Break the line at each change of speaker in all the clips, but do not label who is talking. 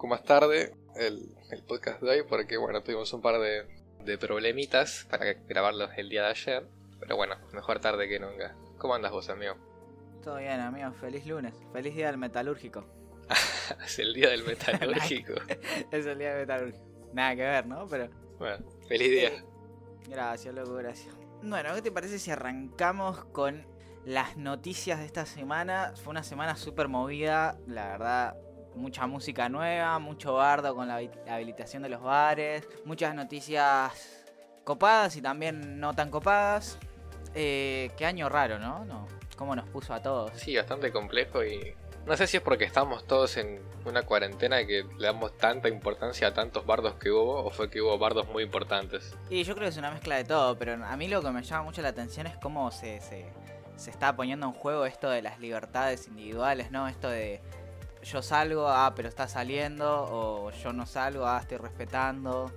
poco más tarde el, podcast de hoy porque bueno, tuvimos un par de, de problemitas para grabarlos el día de ayer, pero bueno, mejor tarde que nunca. ¿Cómo andas vos, amigo?
Todo bien, amigo, feliz lunes, feliz día del metalúrgico.
es el día del metalúrgico.
es el día del metalúrgico. Nada que ver, ¿no? Pero...
Bueno, feliz día.
Gracias, loco, gracias. Bueno, ¿qué te parece si arrancamos con las noticias de esta semana? Fue una semana súper movida, la verdad. Mucha música nueva, mucho bardo con la habilitación de los bares, muchas noticias copadas y también no tan copadas. Eh, qué año raro, ¿no? ¿no? ¿Cómo nos puso a todos?
Sí, bastante complejo y no sé si es porque estamos todos en una cuarentena que le damos tanta importancia a tantos bardos que hubo o fue que hubo bardos muy importantes.
Y yo creo que es una mezcla de todo, pero a mí lo que me llama mucho la atención es cómo se, se, se está poniendo en juego esto de las libertades individuales, ¿no? Esto de yo salgo, ah, pero está saliendo, o yo no salgo, ah, estoy respetando.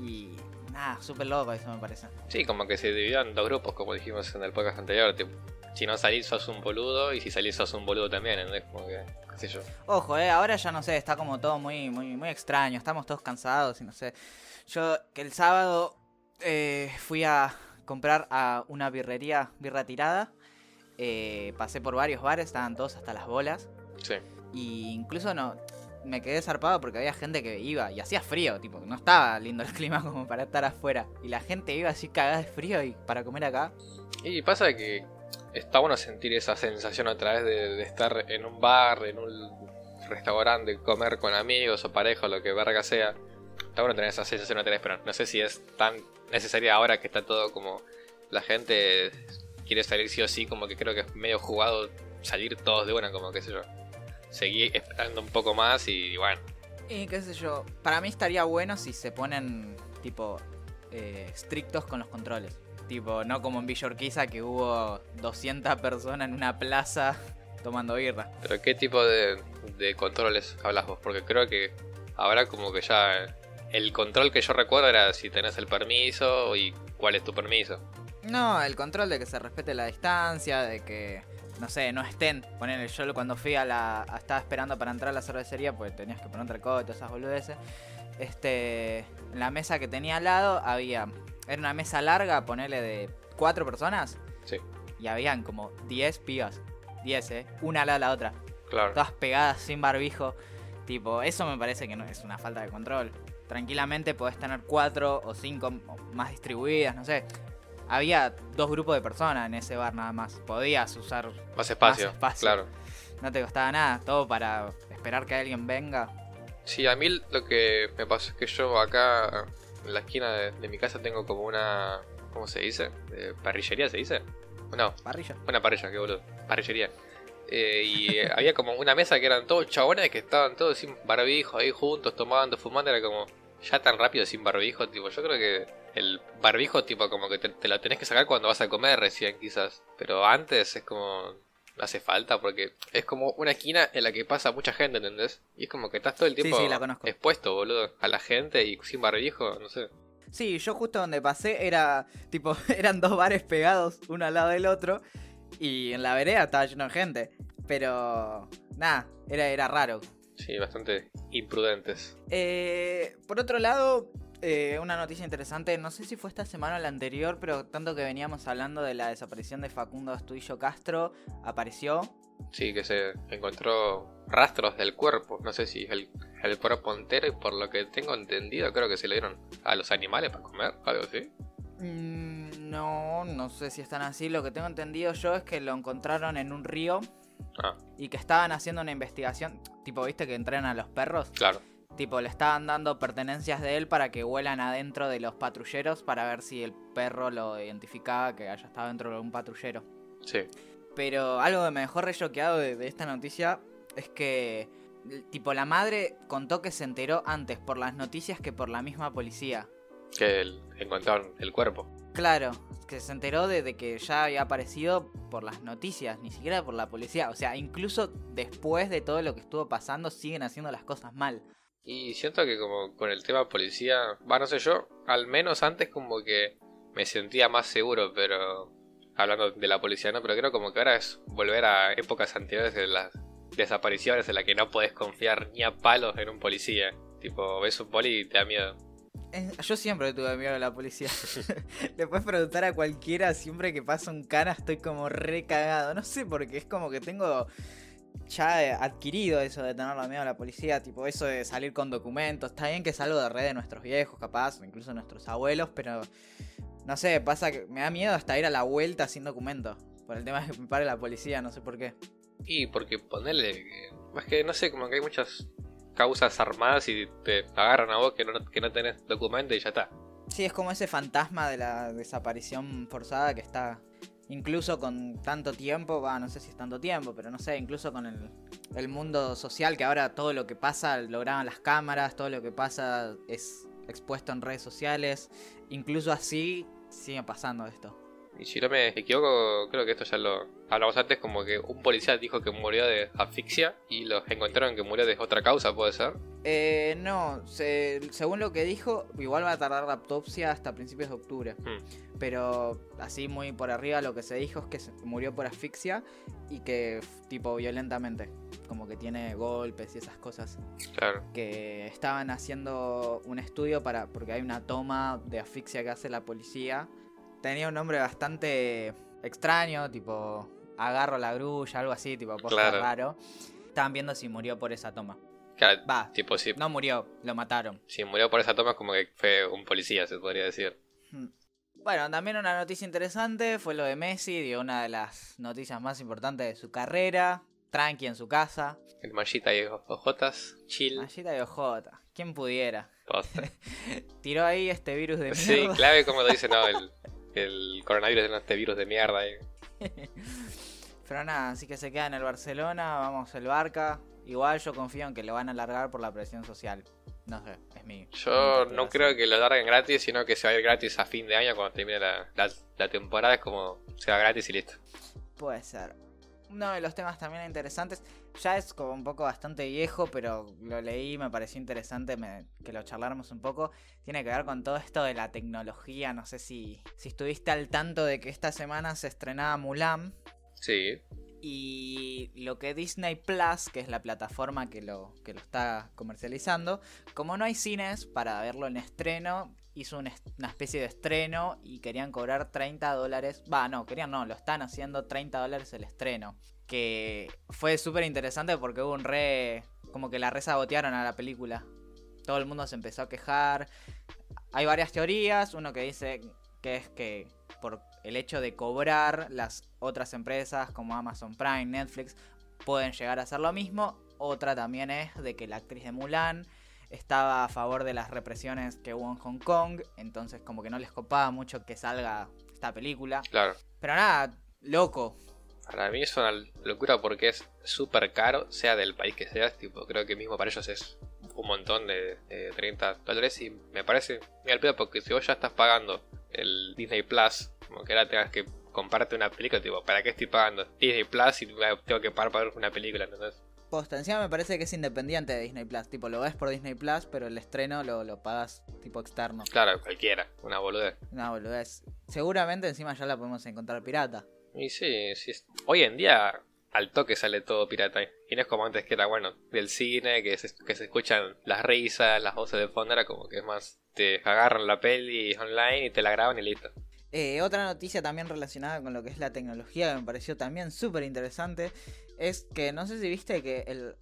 Y nada, súper loco eso me parece.
Sí, como que se dividió en dos grupos, como dijimos en el podcast anterior. Tipo, si no salís sos un boludo y si salís sos un boludo también, ¿entendés? Como que, qué sé yo.
Ojo, eh, ahora ya no sé, está como todo muy, muy, muy extraño, estamos todos cansados y no sé. Yo que el sábado eh, fui a comprar a una birrería, birra tirada. Eh, pasé por varios bares, estaban todos hasta las bolas.
Sí.
Y incluso no, me quedé zarpado porque había gente que iba y hacía frío, tipo, no estaba lindo el clima como para estar afuera. Y la gente iba así cagada de frío y para comer acá.
Y pasa que está bueno sentir esa sensación a través de, estar en un bar, en un restaurante, comer con amigos o pareja, lo que verga sea. Está bueno tener esa sensación a través, pero no sé si es tan necesaria ahora que está todo como la gente quiere salir sí o sí, como que creo que es medio jugado salir todos de una, como qué sé yo. Seguí esperando un poco más y bueno.
Y qué sé yo, para mí estaría bueno si se ponen tipo eh, estrictos con los controles. Tipo, no como en Villorquiza que hubo 200 personas en una plaza tomando birra.
¿Pero qué tipo de, controles hablas vos? Porque creo que habrá como que ya... El control que yo recuerdo era si tenés el permiso y cuál es tu permiso.
No, el control de que se respete la distancia, de que, no sé, no estén. Poner yo cuando fui a la. estaba esperando para entrar a la cervecería, pues tenías que poner tricot y todas esas boludeces. Este. En la mesa que tenía al lado había era una mesa larga, ponerle de cuatro personas.
Sí.
Y habían como 10 pibas. 10, ¿eh? Una al lado de la otra.
Claro.
Todas pegadas, sin barbijo. Tipo, eso me parece que no es una falta de control. Tranquilamente podés tener cuatro o cinco más distribuidas, no sé. Había dos grupos de personas en ese bar nada más. Podías usar
más espacio. Claro.
No te costaba nada, todo para esperar que alguien venga.
Sí, a mí lo que me pasó es que yo acá en la esquina de, mi casa tengo como una. ¿Cómo se dice? ¿Parrillería se dice? No.
Parrilla.
Una parrilla, qué boludo. Parrillería. Eh, y eh, había como una mesa que eran todos chabones que estaban todos sin barbijo ahí juntos, tomando, fumando. Era como. Ya tan rápido sin barbijo, tipo. Yo creo que el barbijo, tipo, como que te, te lo tenés que sacar cuando vas a comer recién, quizás. Pero antes es como no hace falta porque es como una esquina en la que pasa mucha gente, ¿entendés? Y es como que estás todo el tiempo expuesto, boludo, a la gente y sin barbijo, no sé.
Sí, yo justo donde pasé era, tipo, eran dos bares pegados, uno al lado del otro, y en la vereda estaba lleno de gente. Pero, nada, era, era raro.
Sí, bastante imprudentes.
Eh, por otro lado, eh, una noticia interesante, no sé si fue esta semana o la anterior, pero tanto que veníamos hablando de la desaparición de Facundo Astudillo Castro, apareció.
Sí, que se encontró rastros del cuerpo, no sé si el, el cuerpo entero y por lo que tengo entendido creo que se le dieron a los animales para comer, algo así.
Mm, no, no sé si están así, lo que tengo entendido yo es que lo encontraron en un río
ah.
y que estaban haciendo una investigación, tipo, viste que entrenan a los perros.
Claro
Tipo, le estaban dando pertenencias de él para que vuelan adentro de los patrulleros para ver si el perro lo identificaba que haya estado dentro de un patrullero.
Sí.
Pero algo que me dejó re choqueado de, esta noticia es que, tipo, la madre contó que se enteró antes por las noticias que por la misma policía.
Que encontraron el cuerpo.
Claro, que se enteró de, de, que ya había aparecido por las noticias, ni siquiera por la policía. O sea, incluso después de todo lo que estuvo pasando, siguen haciendo las cosas mal.
Y siento que como con el tema policía, va, no sé yo, al menos antes como que me sentía más seguro, pero hablando de la policía, ¿no? Pero creo como que ahora es volver a épocas anteriores de las, desapariciones en la que no podés confiar ni a palos en un policía. Tipo, ves un poli y te da miedo.
Yo siempre tuve miedo a la policía. Le puedes preguntar a cualquiera, siempre que pasa un cana estoy como re cagado. No sé, porque es como que tengo ya adquirido eso de tenerle miedo a la policía. Tipo, eso de salir con documentos. Está bien que es algo de red de nuestros viejos, capaz, o incluso nuestros abuelos, pero no sé, pasa que me da miedo hasta ir a la vuelta sin documento. Por el tema de que me pare la policía, no sé por qué.
Y porque ponerle. Más que no sé, como que hay muchas causas armadas y te agarran a vos que no, que no tenés documento y ya está.
Sí, es como ese fantasma de la desaparición forzada que está incluso con tanto tiempo, va, no sé si es tanto tiempo, pero no sé, incluso con el, el mundo social que ahora todo lo que pasa lo graban las cámaras, todo lo que pasa es expuesto en redes sociales, incluso así sigue pasando esto.
Y si no me equivoco, creo que esto ya lo hablamos antes, como que un policía dijo que murió de asfixia y los encontraron que murió de otra causa, ¿puede ser?
Eh, no, se- según lo que dijo, igual va a tardar la autopsia hasta principios de octubre.
Hmm.
Pero así muy por arriba lo que se dijo es que se murió por asfixia y que tipo violentamente, como que tiene golpes y esas cosas.
Claro.
Que estaban haciendo un estudio para porque hay una toma de asfixia que hace la policía. Tenía un nombre bastante extraño, tipo agarro la grulla, algo así, tipo posta
Claro.
raro. Estaban viendo si murió por esa toma.
Claro,
Va,
tipo, si,
no murió, lo mataron.
si murió por esa toma es como que fue un policía, se podría decir.
Hmm. Bueno, también una noticia interesante fue lo de Messi, dio una de las noticias más importantes de su carrera. Tranqui en su casa.
El mallita y ojotas, chill.
Mallita de OJ. ¿Quién pudiera? Tiró ahí este virus de
Sí,
mierda.
clave como lo dice, no, el, el coronavirus es este virus de mierda. eh.
Pero nada, así que se queda en el Barcelona, vamos el Barca. Igual yo confío en que lo van a alargar por la presión social. No sé, es mi.
Yo
mi
no creo que lo larguen gratis, sino que se va a ir gratis a fin de año cuando termine la, la, la temporada. Es como se va gratis y listo.
Puede ser. Uno de los temas también interesantes, ya es como un poco bastante viejo, pero lo leí, me pareció interesante me- que lo charláramos un poco. Tiene que ver con todo esto de la tecnología. No sé si, si estuviste al tanto de que esta semana se estrenaba Mulan.
Sí,
Y lo que Disney Plus, que es la plataforma que lo, que lo está comercializando, como no hay cines para verlo en estreno, hizo una especie de estreno y querían cobrar 30 dólares. Va, no, querían no, lo están haciendo 30 dólares el estreno. Que fue súper interesante porque hubo un re. como que la resabotearon a la película. Todo el mundo se empezó a quejar. Hay varias teorías. Uno que dice que es que por el hecho de cobrar, las otras empresas como Amazon Prime, Netflix, pueden llegar a hacer lo mismo. Otra también es de que la actriz de Mulan estaba a favor de las represiones que hubo en Hong Kong, entonces como que no les copaba mucho que salga esta película.
claro.
Pero nada, loco.
Para mí es una locura porque es súper caro, sea del país que seas. Tipo, creo que mismo para ellos es un montón de, de 30 dólares. Y me parece al pedo porque si vos ya estás pagando el Disney Plus, como que ahora tengas que comprarte una película, tipo, ¿para qué estoy pagando Disney Plus y tengo que pagar para ver una película? ¿entendés?
Encima me parece que es independiente de Disney Plus. Tipo, lo ves por Disney Plus, pero el estreno lo, lo pagas tipo externo.
Claro, cualquiera, una boludez.
Una boludez. Seguramente encima ya la podemos encontrar pirata.
Y sí, sí. Hoy en día al toque sale todo pirata. Y no es como antes que era bueno del cine, que se, que se escuchan las risas, las voces de fondo, era como que es más, te agarran la peli online y te la graban y listo.
Eh, otra noticia también relacionada con lo que es la tecnología que me pareció también súper interesante es que no sé si viste que el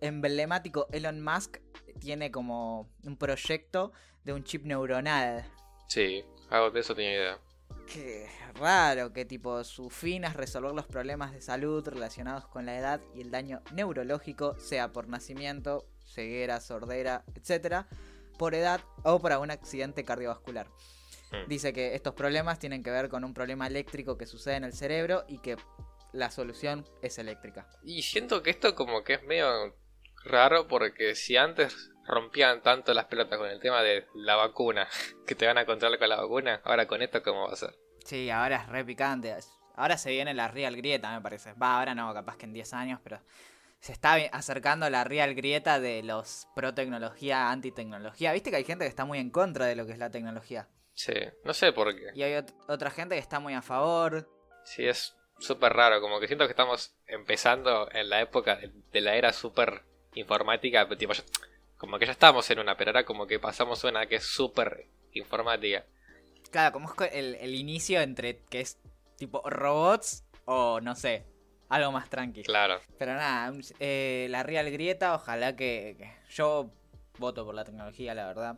emblemático Elon Musk tiene como un proyecto de un chip neuronal.
Sí, algo de eso tenía idea.
Qué raro, que tipo su fin es resolver los problemas de salud relacionados con la edad y el daño neurológico, sea por nacimiento, ceguera, sordera, etc., por edad o por algún accidente cardiovascular.
Hmm.
Dice que estos problemas tienen que ver con un problema eléctrico que sucede en el cerebro y que la solución es eléctrica.
Y siento que esto como que es medio raro porque si antes rompían tanto las pelotas con el tema de la vacuna, que te van a controlar con la vacuna, ahora con esto cómo va a ser.
Sí, ahora es re picante. Ahora se viene la Real Grieta, me parece. Va, ahora no, capaz que en 10 años, pero se está acercando la Real Grieta de los pro tecnología, anti tecnología. Viste que hay gente que está muy en contra de lo que es la tecnología.
Sí, no sé por qué.
Y hay ot- otra gente que está muy a favor.
Sí, es súper raro, como que siento que estamos empezando en la época de, la era súper informática, tipo, como que ya estamos en una, pero ahora como que pasamos a una que es súper informática.
Claro, como es el, el inicio entre que es tipo robots o no sé, algo más tranquilo.
Claro.
Pero nada, eh, la Real Grieta, ojalá que, Yo voto por la tecnología, la verdad.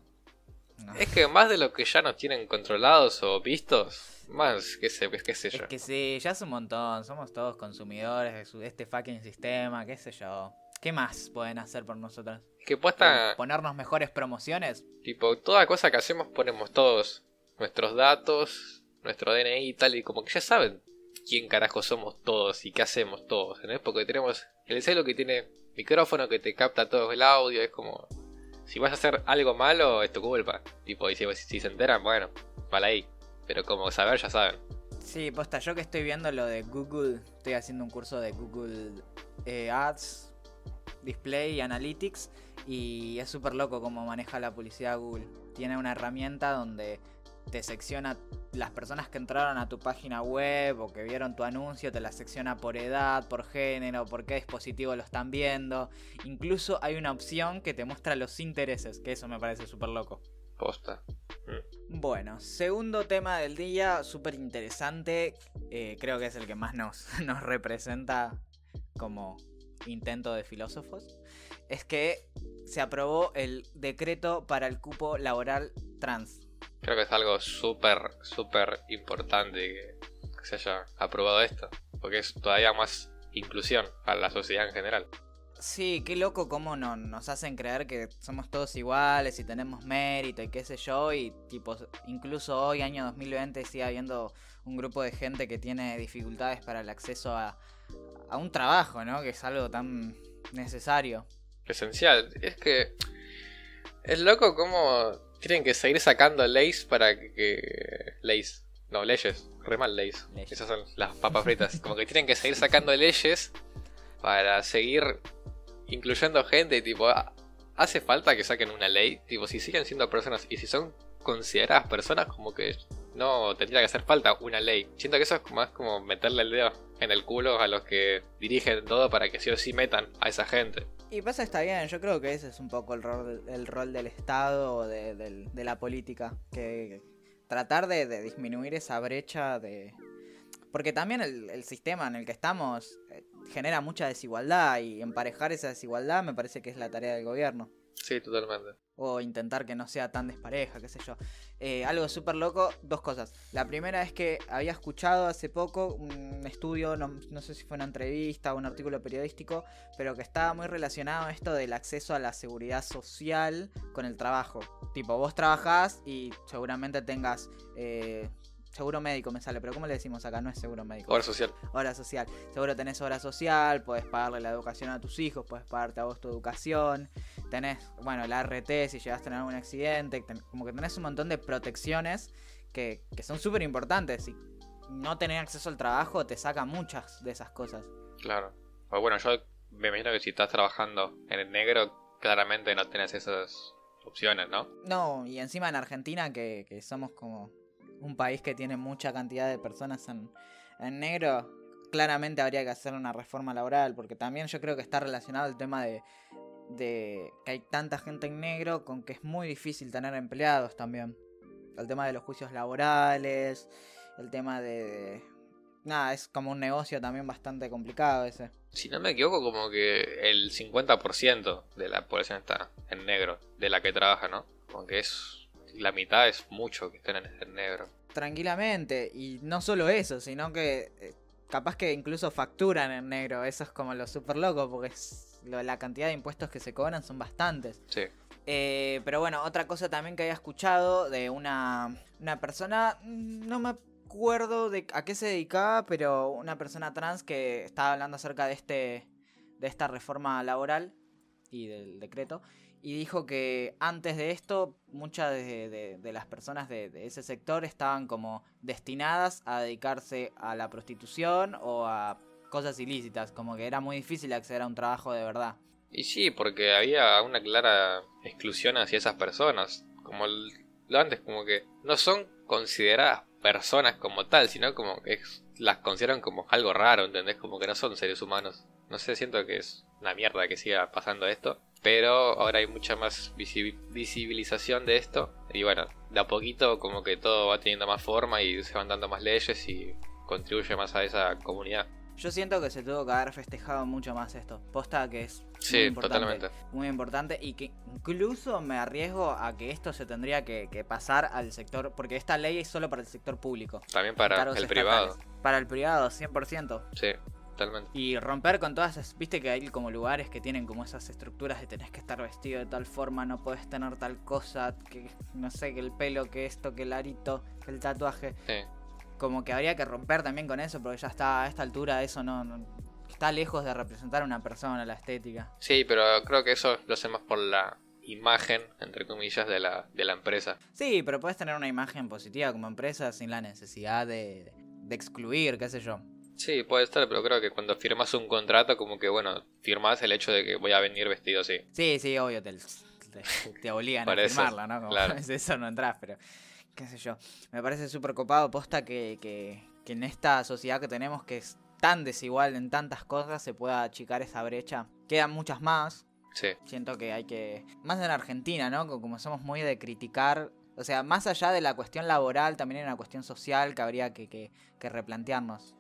Es que más de lo que ya nos tienen controlados o vistos, más, qué sé, qué sé yo.
Es que sí, ya es un montón, somos todos consumidores de este fucking sistema, qué sé yo. ¿Qué más pueden hacer por nosotros?
Que puesta...
¿Ponernos mejores promociones?
Tipo, toda cosa que hacemos ponemos todos nuestros datos, nuestro DNI y tal, y como que ya saben quién carajo somos todos y qué hacemos todos, ¿no? Porque tenemos el celo que tiene micrófono que te capta todo el audio, es como... Si vas a hacer algo malo, es tu culpa. Tipo, y si, se enteran, bueno, vale ahí. Pero como saber, ya saben.
Sí, posta, yo que estoy viendo lo de Google, estoy haciendo un curso de Google eh, Ads, Display y Analytics, y es súper loco cómo maneja la publicidad Google. Tiene una herramienta donde te secciona las personas que entraron a tu página web o que vieron tu anuncio, te la secciona por edad, por género, por qué dispositivo lo están viendo. Incluso hay una opción que te muestra los intereses, que eso me parece súper loco.
Posta.
Mm. Bueno, segundo tema del día, súper interesante. Eh, creo que es el que más nos, nos representa como intento de filósofos. Es que se aprobó el decreto para el cupo laboral trans
Creo que es algo súper, súper importante que, se haya aprobado esto, porque es todavía más inclusión para la sociedad en general.
Sí, qué loco cómo no, nos hacen creer que somos todos iguales y tenemos mérito y qué sé yo, y tipo, incluso hoy, año 2020, sigue habiendo un grupo de gente que tiene dificultades para el acceso a, a un trabajo, ¿no? Que es algo tan necesario.
Esencial. Es que es loco cómo tienen que seguir sacando leyes para que. Leyes. No, leyes. Re mal leyes. Esas son las papas fritas. Como que tienen que seguir sacando leyes para seguir incluyendo gente. Tipo, ah, hace falta que saquen una ley. Tipo, si siguen siendo personas y si son consideradas personas, como que no tendría que hacer falta una ley. Siento que eso es más como meterle el dedo en el culo a los que dirigen todo para que sí o sí metan a esa gente.
Y pasa está bien, yo creo que ese es un poco el rol, el rol del Estado de, la política, que tratar de, disminuir esa brecha de... Porque también el, sistema en el que estamos eh, genera mucha desigualdad y emparejar esa desigualdad me parece que es la tarea del gobierno.
Sí, totalmente.
O intentar que no sea tan despareja, qué sé yo. Eh, algo súper loco, dos cosas. La primera es que había escuchado hace poco un estudio, no, sé si fue una entrevista o un artículo periodístico, pero que estaba muy relacionado esto del acceso a la seguridad social con el trabajo. Tipo, vos trabajás y seguramente tengas eh, seguro médico me sale, pero ¿cómo le decimos acá? No es seguro médico.
Hora social.
Hora social. Seguro tenés hora social, puedes pagarle la educación a tus hijos, puedes pagarte a vos tu educación. Tenés, bueno, la RT si llegas a tener algún accidente. como que tenés un montón de protecciones que, son súper importantes. Y no tener acceso al trabajo te saca muchas de esas cosas.
Claro. Pues bueno, yo me imagino que si estás trabajando en el negro, claramente no tenés esas opciones, ¿no?
No, y encima en Argentina que, que somos como un país que tiene mucha cantidad de personas en, negro, claramente habría que hacer una reforma laboral, porque también yo creo que está relacionado el tema de, de que hay tanta gente en negro con que es muy difícil tener empleados también. El tema de los juicios laborales, el tema de... Nada, es como un negocio también bastante complicado ese.
Si no me equivoco, como que el 50% de la población está en negro, de la que trabaja, ¿no? Como que es la mitad es mucho que estén en negro.
Tranquilamente, y no solo eso, sino que eh, capaz que incluso facturan en negro, eso es como lo super loco, porque la cantidad de impuestos que se cobran son bastantes.
Sí.
Eh, pero bueno, otra cosa también que había escuchado de una, una persona, mm, no me acuerdo de a qué se dedicaba, pero una persona trans que estaba hablando acerca de este de esta reforma laboral y del decreto y dijo que antes de esto muchas de, las personas de, ese sector estaban como destinadas a dedicarse a la prostitución o a cosas ilícitas, como que era muy difícil acceder a un trabajo de verdad.
Y sí, porque había una clara exclusión hacia esas personas, como lo antes, como que no son consideradas personas como tal, sino como que las consideran como algo raro, ¿entendés? Como que no son seres humanos. No sé, siento que es una mierda que siga pasando esto. Pero ahora hay mucha más visibilización de esto. Y bueno, de a poquito como que todo va teniendo más forma y se van dando más leyes y contribuye más a esa comunidad.
Yo siento que se tuvo que haber festejado mucho más esto. Posta que es
muy importante, totalmente.
Muy importante y que incluso me arriesgo a que esto se tendría que, pasar al sector, porque esta ley es solo para el sector público.
También para el privado.
Para el privado, 100%.
Sí. Totalmente.
Y romper con todas esas, viste que hay como lugares que tienen como esas estructuras de tenés que estar vestido de tal forma, no puedes tener tal cosa, que no sé, que el pelo, que esto, que el arito, que el tatuaje. Sí como que habría que romper también con eso, porque ya está a esta altura eso no, está lejos de representar a una persona, la estética.
Sí, pero creo que eso lo hacemos por la imagen, entre comillas, de la, de la empresa.
Sí, pero puedes tener una imagen positiva como empresa sin la necesidad de, de excluir, qué sé yo.
Sí, puede estar, pero creo que cuando firmas un contrato, como que, bueno, firmas el hecho de que voy a venir vestido así.
Sí, sí, obvio, te, te, obligan a firmarla, ¿no? Como claro. eso no entras, pero qué sé yo, me parece súper copado, posta que, que, que, en esta sociedad que tenemos, que es tan desigual en tantas cosas, se pueda achicar esa brecha. Quedan muchas más.
Sí.
Siento que hay que, más en Argentina, ¿no? Como somos muy de criticar, o sea, más allá de la cuestión laboral, también hay una cuestión social que habría que, que, que replantearnos.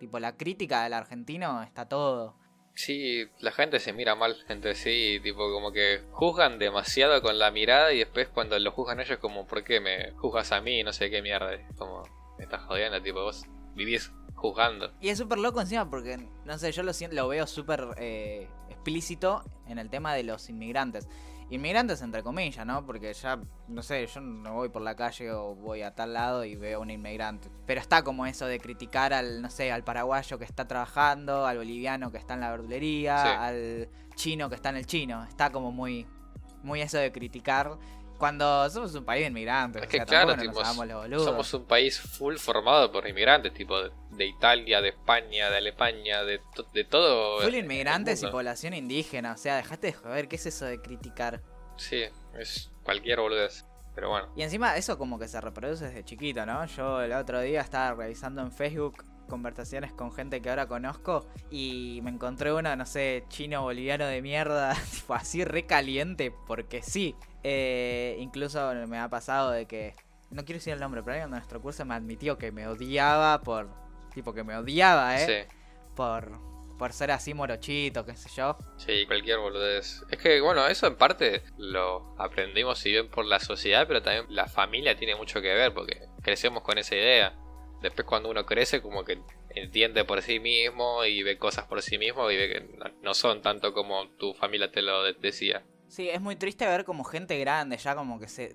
Tipo, la crítica del argentino está todo.
Sí, la gente se mira mal entre sí, tipo como que juzgan demasiado con la mirada y después cuando lo juzgan ellos como, ¿por qué me juzgas a mí? No sé qué mierda. Como, me estás jodiendo, tipo, vos vivís juzgando.
Y es súper loco encima porque, no sé, yo lo, siento, lo veo súper eh, explícito en el tema de los inmigrantes. Inmigrantes entre comillas, ¿no? Porque ya, no sé, yo no voy por la calle o voy a tal lado y veo a un inmigrante. Pero está como eso de criticar al, no sé, al paraguayo que está trabajando, al boliviano que está en la verdulería, al chino que está en el chino. Está como muy, muy eso de criticar cuando somos un país de inmigrantes.
Es que claro, somos un país full formado por inmigrantes, tipo de, Italia, de España, de Alemania, de, de todo.
Full inmigrantes y población indígena, o sea, dejaste de joder, ¿qué es eso de criticar?
Sí, es cualquier boludez. Pero bueno.
Y encima eso como que se reproduce desde chiquito, ¿no? Yo el otro día estaba revisando en Facebook conversaciones con gente que ahora conozco y me encontré uno, no sé, chino boliviano de mierda, tipo así recaliente, porque sí. Eh, incluso me ha pasado de que, no quiero decir el nombre, pero alguien en nuestro curso me admitió que me odiaba por, tipo que me odiaba, ¿eh? Sí. Por, por ser así morochito, qué sé yo.
Sí, cualquier boludez. Es que, bueno, eso en parte lo aprendimos si bien por la sociedad, pero también la familia tiene mucho que ver porque crecemos con esa idea. Después cuando uno crece como que entiende por sí mismo y ve cosas por sí mismo y ve que no son tanto como tu familia te lo decía.
Sí, es muy triste ver como gente grande ya como que se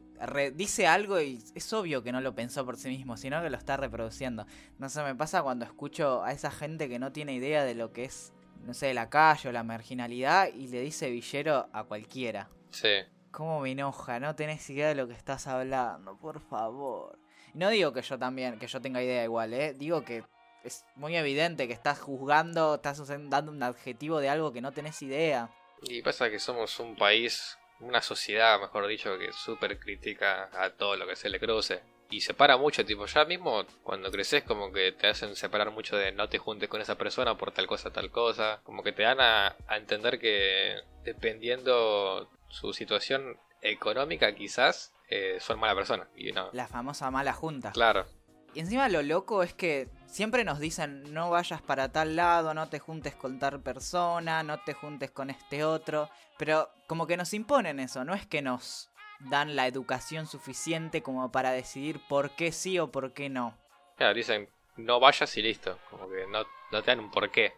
dice algo y es obvio que no lo pensó por sí mismo, sino que lo está reproduciendo. No sé, me pasa cuando escucho a esa gente que no tiene idea de lo que es, no sé, la calle o la marginalidad y le dice villero a cualquiera.
Sí.
¿Cómo me enoja? No tenés idea de lo que estás hablando, por favor. No digo que yo también, que yo tenga idea igual, ¿eh? Digo que es muy evidente que estás juzgando, estás dando un adjetivo de algo que no tenés idea.
Y pasa que somos un país, una sociedad, mejor dicho, que súper critica a todo lo que se le cruce. Y separa mucho, tipo, ya mismo cuando creces como que te hacen separar mucho de no te juntes con esa persona por tal cosa, tal cosa. Como que te dan a, a entender que dependiendo su situación económica quizás eh, son mala persona. Y no.
La famosa mala junta.
Claro.
Y encima lo loco es que siempre nos dicen no vayas para tal lado, no te juntes con tal persona, no te juntes con este otro. Pero como que nos imponen eso, no es que nos dan la educación suficiente como para decidir por qué sí o por qué no.
Claro, dicen no vayas y listo. Como que no, no te dan un por qué.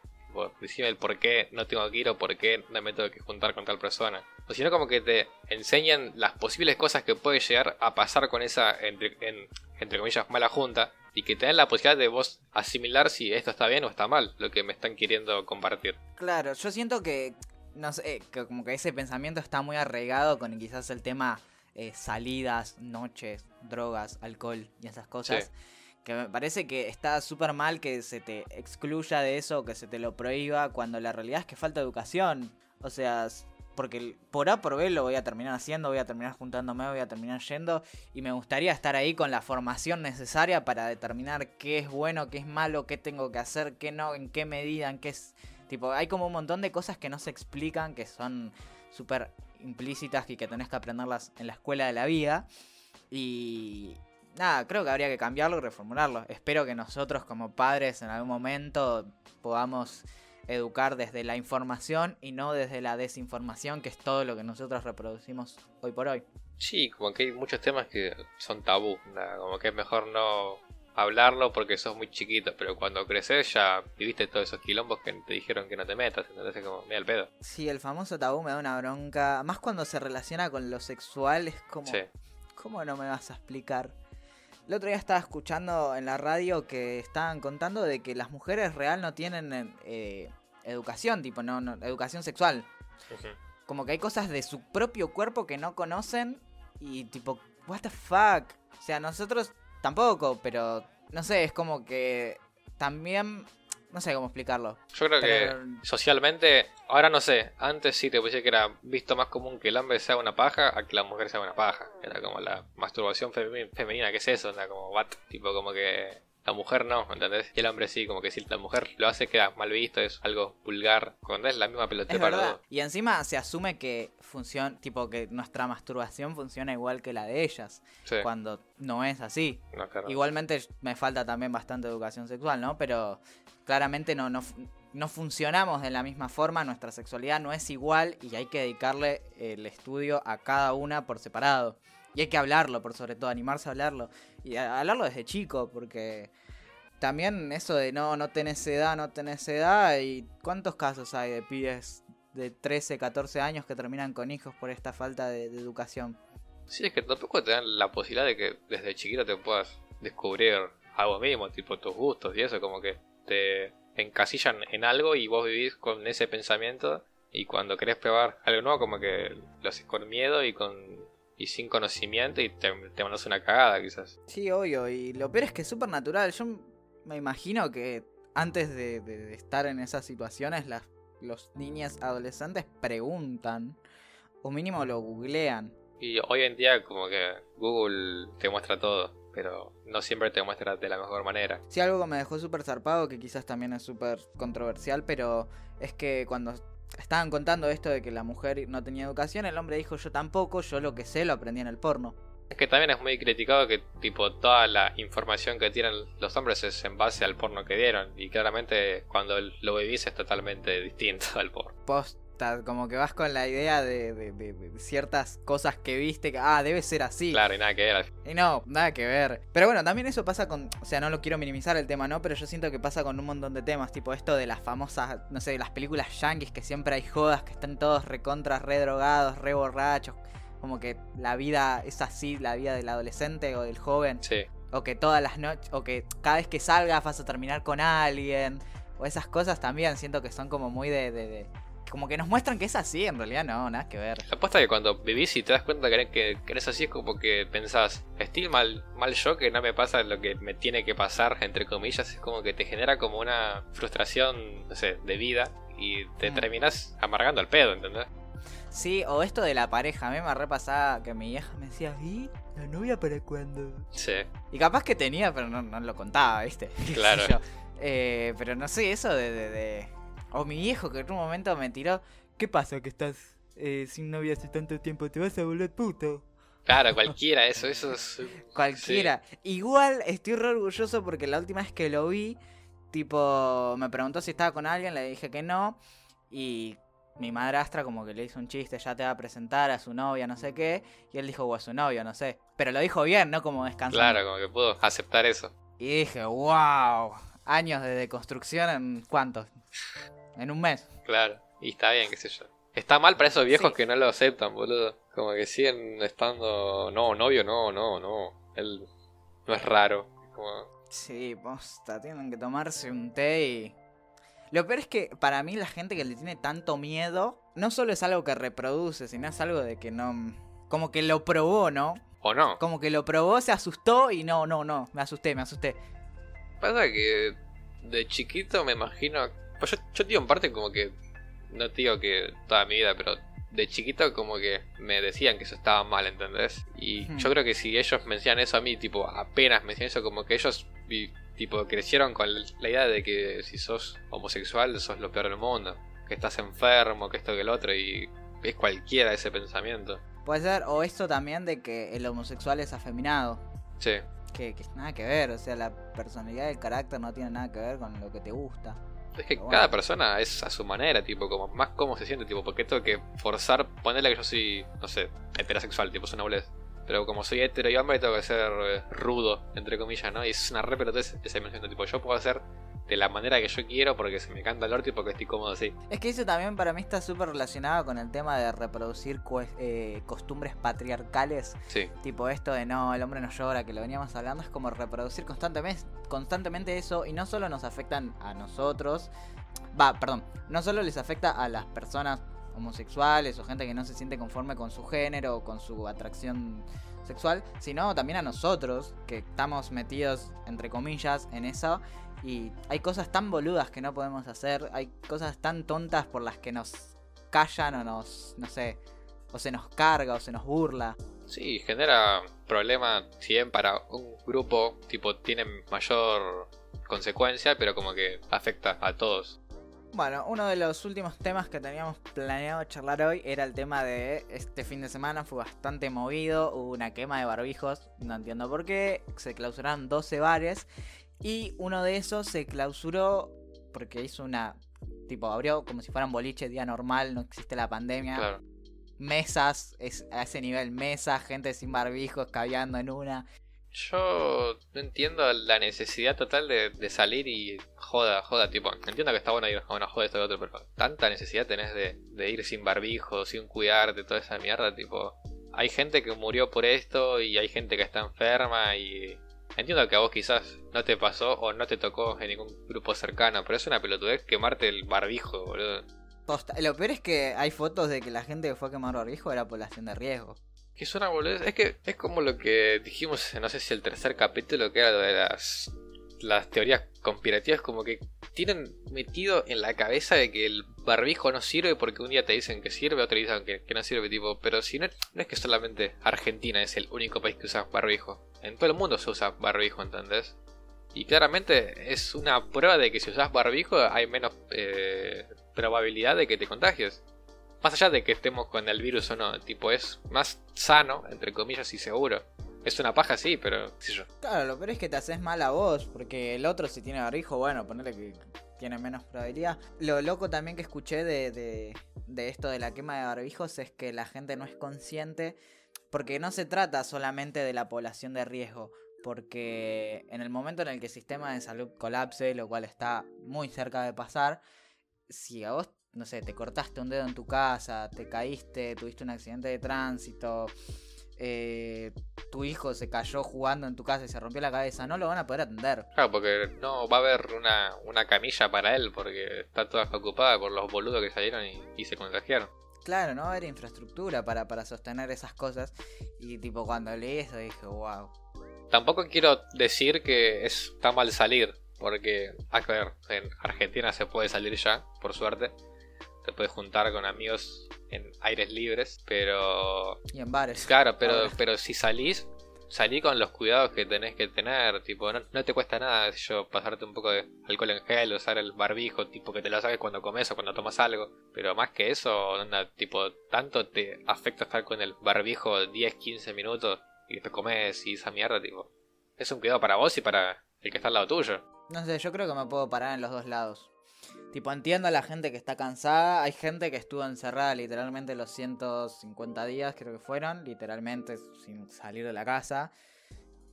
Decime el por qué no tengo que ir o por qué no me tengo que juntar con tal persona o sino como que te enseñan las posibles cosas que puede llegar a pasar con esa, entre, entre comillas, mala junta, y que te dan la posibilidad de vos asimilar si esto está bien o está mal, lo que me están queriendo compartir.
Claro, yo siento que, no sé, que como que ese pensamiento está muy arraigado con quizás el tema eh, salidas, noches, drogas, alcohol y esas cosas. Que me parece que está súper mal que se te excluya de eso, que se te lo prohíba, cuando la realidad es que falta educación. O sea, porque por A por B lo voy a terminar haciendo, voy a terminar juntándome, voy a terminar yendo y me gustaría estar ahí con la formación necesaria para determinar qué es bueno, qué es malo, qué tengo que hacer, qué no, en qué medida, en qué es... Tipo, hay como un montón de cosas que no se explican, que son súper implícitas y que tenés que aprenderlas en la escuela de la vida. Y nada, creo que habría que cambiarlo y reformularlo. Espero que nosotros como padres en algún momento podamos educar desde la información y no desde la desinformación, que es todo lo que nosotros reproducimos hoy por hoy.
Sí, como que hay muchos temas que son tabú, como que es mejor no hablarlo porque sos muy chiquito, pero cuando creces ya viviste todos esos quilombos que te dijeron que no te metas, entonces como mira el pedo.
Sí, el famoso tabú me da una bronca, más cuando se relaciona con lo sexual, es como,
Sí.
¿cómo no me vas a explicar? El otro día estaba escuchando en la radio que estaban contando de que las mujeres real no tienen eh, educación, tipo, no, no, educación sexual. Como que hay cosas de su propio cuerpo que no conocen y tipo, what the fuck. O sea, nosotros tampoco, pero no sé, es como que también, no sé cómo explicarlo.
Yo creo
Pero-
que socialmente, ahora no sé, antes sí te puse que era visto más común que el hombre se haga una paja a que la mujer se haga una paja. Era como la masturbación femi- femenina, ¿qué es eso? Era como what? Tipo como que la mujer no, ¿entendés? Y el hombre sí, como que si la mujer lo hace queda mal visto, es algo vulgar. Cuando es la misma
Es
pelotera para todo.
Y encima se asume que funciona, tipo que nuestra masturbación funciona igual que la de ellas,
Sí,
cuando no es así.
no, claro.
Igualmente me falta también bastante educación sexual, ¿no? Pero claramente no, no, no funcionamos de la misma forma, nuestra sexualidad no es igual y hay que dedicarle el estudio a cada una por separado. Y hay que hablarlo, por sobre todo, animarse a hablarlo. Y hablarlo desde chico, porque también eso de no, no tenés edad, no tenés edad. ¿Y cuántos casos hay de pibes de 13, 14 años que terminan con hijos por esta falta de, de educación?
Sí, es que tampoco te dan la posibilidad de que desde chiquito te puedas descubrir algo mismo, tipo tus gustos y eso, como que te encasillan en algo y vos vivís con ese pensamiento y cuando querés probar algo nuevo como que lo haces con miedo y con y sin conocimiento y te, te mandas una cagada quizás.
Sí, obvio. Y lo peor es que es súper natural. Yo me imagino que antes de, de- de estar en esas situaciones, las los niñas adolescentes preguntan. O mínimo lo googlean.
Y hoy en día como que Google te muestra todo, pero no siempre te muestra de la mejor manera.
Sí, algo que me dejó súper zarpado, que quizás también es súper controversial, pero es que cuando estaban contando esto de que la mujer no tenía educación, el hombre dijo yo tampoco, yo lo que sé lo aprendí en el porno.
Es que también es muy criticado que tipo toda la información que tienen los hombres es en base al porno que dieron y claramente cuando lo vivís es totalmente distinto al porno.
Posta, como que vas con la idea de, de- de- de ciertas cosas que viste, que ah, debe ser así.
Claro, y nada que ver.
Y no, nada que ver. Pero bueno, también eso pasa con. O sea, no lo quiero minimizar el tema, ¿no? Pero yo siento que pasa con un montón de temas. Tipo esto de las famosas, no sé, las películas yankees que siempre hay jodas, que están todos recontra, re drogados, re borrachos. Como que la vida es así, la vida del adolescente o del joven.
Sí,
O que todas las noches. O que cada vez que salgas vas a terminar con alguien. O esas cosas también siento que son como muy de. Como que nos muestran que es así, en realidad no, nada que ver.
la apuesta es que cuando vivís y te das cuenta que, que, que eres así es como que pensás, estoy mal, mal yo que no me pasa lo que me tiene que pasar, entre comillas, es como que te genera como una frustración, no sé, de vida y te
Mm.
terminás amargando al pedo, ¿entendés?
Sí, o esto de la pareja. A mí me repasaba que mi vieja me decía, ¿y la novia para cuándo?
Sí,
Y capaz que tenía, pero no, no lo contaba, ¿viste?
Claro.
Eh, pero no sé, eso de, de, de- O mi viejo que en un momento me tiró, ¿qué pasa que estás eh, sin novia hace tanto tiempo? ¿Te vas a volver puto?
claro, cualquiera, eso, eso es...
Cualquiera. Igual estoy re orgulloso porque la última vez que lo vi, tipo, me preguntó si estaba con alguien, le dije que no. Y mi madrastra como que le hizo un chiste, ya te va a presentar a su novia, no sé qué. Y él dijo, o a su novio, no sé. Pero lo dijo bien, no como descansando.
Claro, como que puedo aceptar eso.
Y dije, wow, años de deconstrucción en cuántos? En un mes.
Claro, y está bien, qué sé yo. Está mal para esos viejos
Sí.
que no lo aceptan, boludo. Como que siguen estando. No, novio, no, no, no. Él no es raro. Como...
Sí, posta, tienen que tomarse un té y... Lo peor es que para mí la gente que le tiene tanto miedo, no solo es algo que reproduce, sino es algo de que no... Como que lo probó, ¿no?
O no.
Como que lo probó, se asustó y no, no, no, me asusté, me asusté.
Pasa que de chiquito me imagino. Pues yo, yo digo en parte como que. No te digo que toda mi vida, pero de chiquito como que me decían que eso estaba mal, ¿entendés? Y
Hmm.
yo creo que si ellos me decían eso a mí, tipo, apenas me decían eso, como que ellos tipo crecieron con la idea de que si sos homosexual sos lo peor del mundo, que estás enfermo, que esto que el otro, y es cualquiera ese pensamiento.
Puede ser, o esto también de que el homosexual es afeminado.
Sí,
Que, que nada que ver, o sea, la personalidad y el carácter no tiene nada que ver con lo que te gusta.
Es que
bueno.
cada persona es a su manera, tipo, como más cómo se siente, tipo, porque tengo que forzar, ponerle que yo soy, no sé, heterosexual, tipo, es una boludez. Pero como soy hetero y hombre, tengo que ser eh, rudo, entre comillas, ¿no? Y es una re pelotez ese mensaje, tipo, yo puedo hacer de la manera que yo quiero porque se me canta el orto y porque estoy cómodo así.
Es que eso también para mí está súper relacionado con el tema de reproducir eh, costumbres patriarcales.
Sí,
Tipo esto de no, el hombre no llora, que lo veníamos hablando, es como reproducir constantemente, constantemente eso y no solo nos afectan a nosotros, va, perdón, no solo les afecta a las personas homosexuales o gente que no se siente conforme con su género o con su atracción sexual, sino también a nosotros que estamos metidos, entre comillas, en eso. Y hay cosas tan boludas que no podemos hacer, hay cosas tan tontas por las que nos callan o nos, no sé, o se nos carga o se nos burla.
sí, genera problema, si bien para un grupo, tipo, tiene mayor consecuencia, pero como que afecta a todos.
Bueno, uno de los últimos temas que teníamos planeado charlar hoy era el tema de este fin de semana, fue bastante movido, hubo una quema de barbijos, no entiendo por qué, se clausuraron 12 bares y uno de esos se clausuró porque hizo una, tipo, abrió como si fueran boliche, día normal, no existe la pandemia,
Claro.
mesas, es a ese nivel, mesas, gente sin barbijos, caviando en una.
Yo no entiendo la necesidad total de, de salir y joda, joda, tipo, entiendo que está bueno ir a una joda esto y otro, pero tanta necesidad tenés de, de ir sin barbijo, sin cuidarte, toda esa mierda, tipo, hay gente que murió por esto y hay gente que está enferma y entiendo que a vos quizás no te pasó o no te tocó en ningún grupo cercano, pero es una pelotudez quemarte el barbijo, boludo.
Posta. Lo peor es que hay fotos de que la gente que fue a quemar barbijo era población de riesgo.
Que es una boludez. Es que es como lo que dijimos, no sé si el tercer capítulo, que era lo de las, las teorías conspirativas, como que tienen metido en la cabeza de que el barbijo no sirve porque un día te dicen que sirve, otro día dicen que, que no sirve, tipo. Pero si no, no es que solamente Argentina es el único país que usa barbijo. En todo el mundo se usa barbijo, ¿entendés? Y claramente es una prueba de que si usas barbijo hay menos eh, probabilidad de que te contagies. Más allá de que estemos con el virus o no, tipo, es más sano, entre comillas, y seguro. Es una paja, sí, pero sé yo.
Claro, lo peor es que te haces mal a vos, porque el otro si tiene barbijo, bueno, ponerle que tiene menos probabilidad. Lo loco también que escuché de, de, de esto de la quema de barbijos es que la gente no es consciente, porque no se trata solamente de la población de riesgo, porque en el momento en el que el sistema de salud colapse, lo cual está muy cerca de pasar, si a vos, no sé, te cortaste un dedo en tu casa, te caíste, tuviste un accidente de tránsito, eh, tu hijo se cayó jugando en tu casa y se rompió la cabeza, no lo van a poder atender.
Claro, porque no va a haber una, una camilla para él, porque está toda ocupada por los boludos que salieron y, y se contagiaron.
Claro, no va a haber infraestructura para, para sostener esas cosas. Y tipo, cuando leí eso dije, wow.
Tampoco quiero decir que es- está mal salir, porque, a ver, en Argentina se puede salir ya, por suerte. Te puedes juntar con amigos en aires libres, pero
Y en bares.
Claro, pero,
Ahora.
pero si salís, salí con los cuidados que tenés que tener. Tipo, no, no te cuesta nada, yo, pasarte un poco de alcohol en gel, usar el barbijo, tipo que te lo sabes cuando comes o cuando tomas algo. Pero más que eso, onda, tipo, tanto te afecta estar con el barbijo 10, 15 minutos y después comes y esa mierda, tipo. Es un cuidado para vos y para el que está al lado tuyo.
No sé, yo creo que me puedo parar en los dos lados. Tipo, entiendo a la gente que está cansada. Hay gente que estuvo encerrada literalmente los 150 días, creo que fueron, literalmente sin salir de la casa.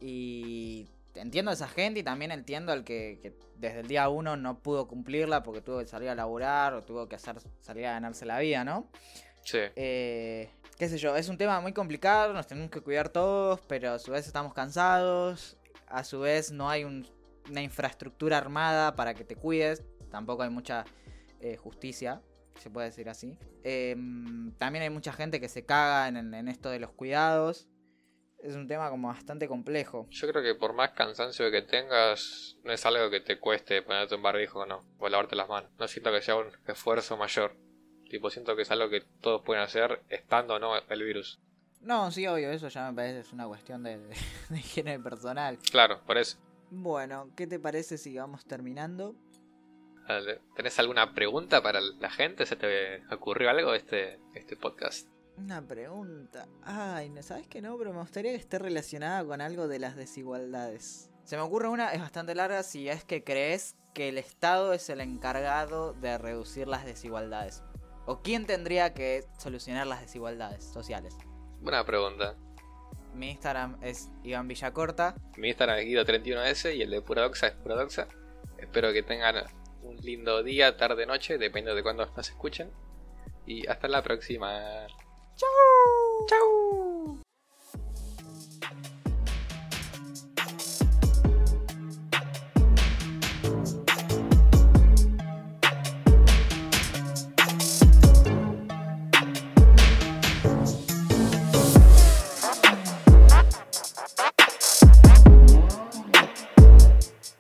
Y entiendo a esa gente y también entiendo al que, que desde el día uno no pudo cumplirla porque tuvo que salir a laburar o tuvo que hacer, salir a ganarse la vida, ¿no?
Sí.
Eh, qué sé yo, es un tema muy complicado, nos tenemos que cuidar todos, pero a su vez estamos cansados, a su vez no hay un- una infraestructura armada para que te cuides, tampoco hay mucha eh, justicia, se puede decir así. Em, también hay mucha gente que se caga en, en esto de los cuidados, es un tema como bastante complejo.
Yo creo que por más cansancio que tengas, no es algo que te cueste ponerte un barbijo o no, o lavarte las manos. No siento que sea un esfuerzo mayor. Tipo, siento que es algo que todos pueden hacer estando o no el virus.
No, sí, obvio, eso ya me parece es una cuestión de, de, de higiene personal.
Claro, por eso.
Bueno, ¿qué te parece si vamos terminando?
¿Tenés alguna pregunta para la gente? ¿Se te ocurrió algo de este, este podcast?
Una pregunta. Ay, ¿no sabes que no? Pero me gustaría que esté relacionada con algo de las desigualdades. Se me ocurre una, es bastante larga, si es que crees que el Estado es el encargado de reducir las desigualdades. ¿O quién tendría que solucionar las desigualdades sociales?
Buena pregunta.
Mi Instagram es Iván Villacorta.
Mi Instagram es Guido31S y el de Puradoxa es Puradoxa. Espero que tengan lindo día, tarde, noche, dependiendo de cuándo nos escuchen. Y hasta la próxima.
¡Chau! ¡Chau!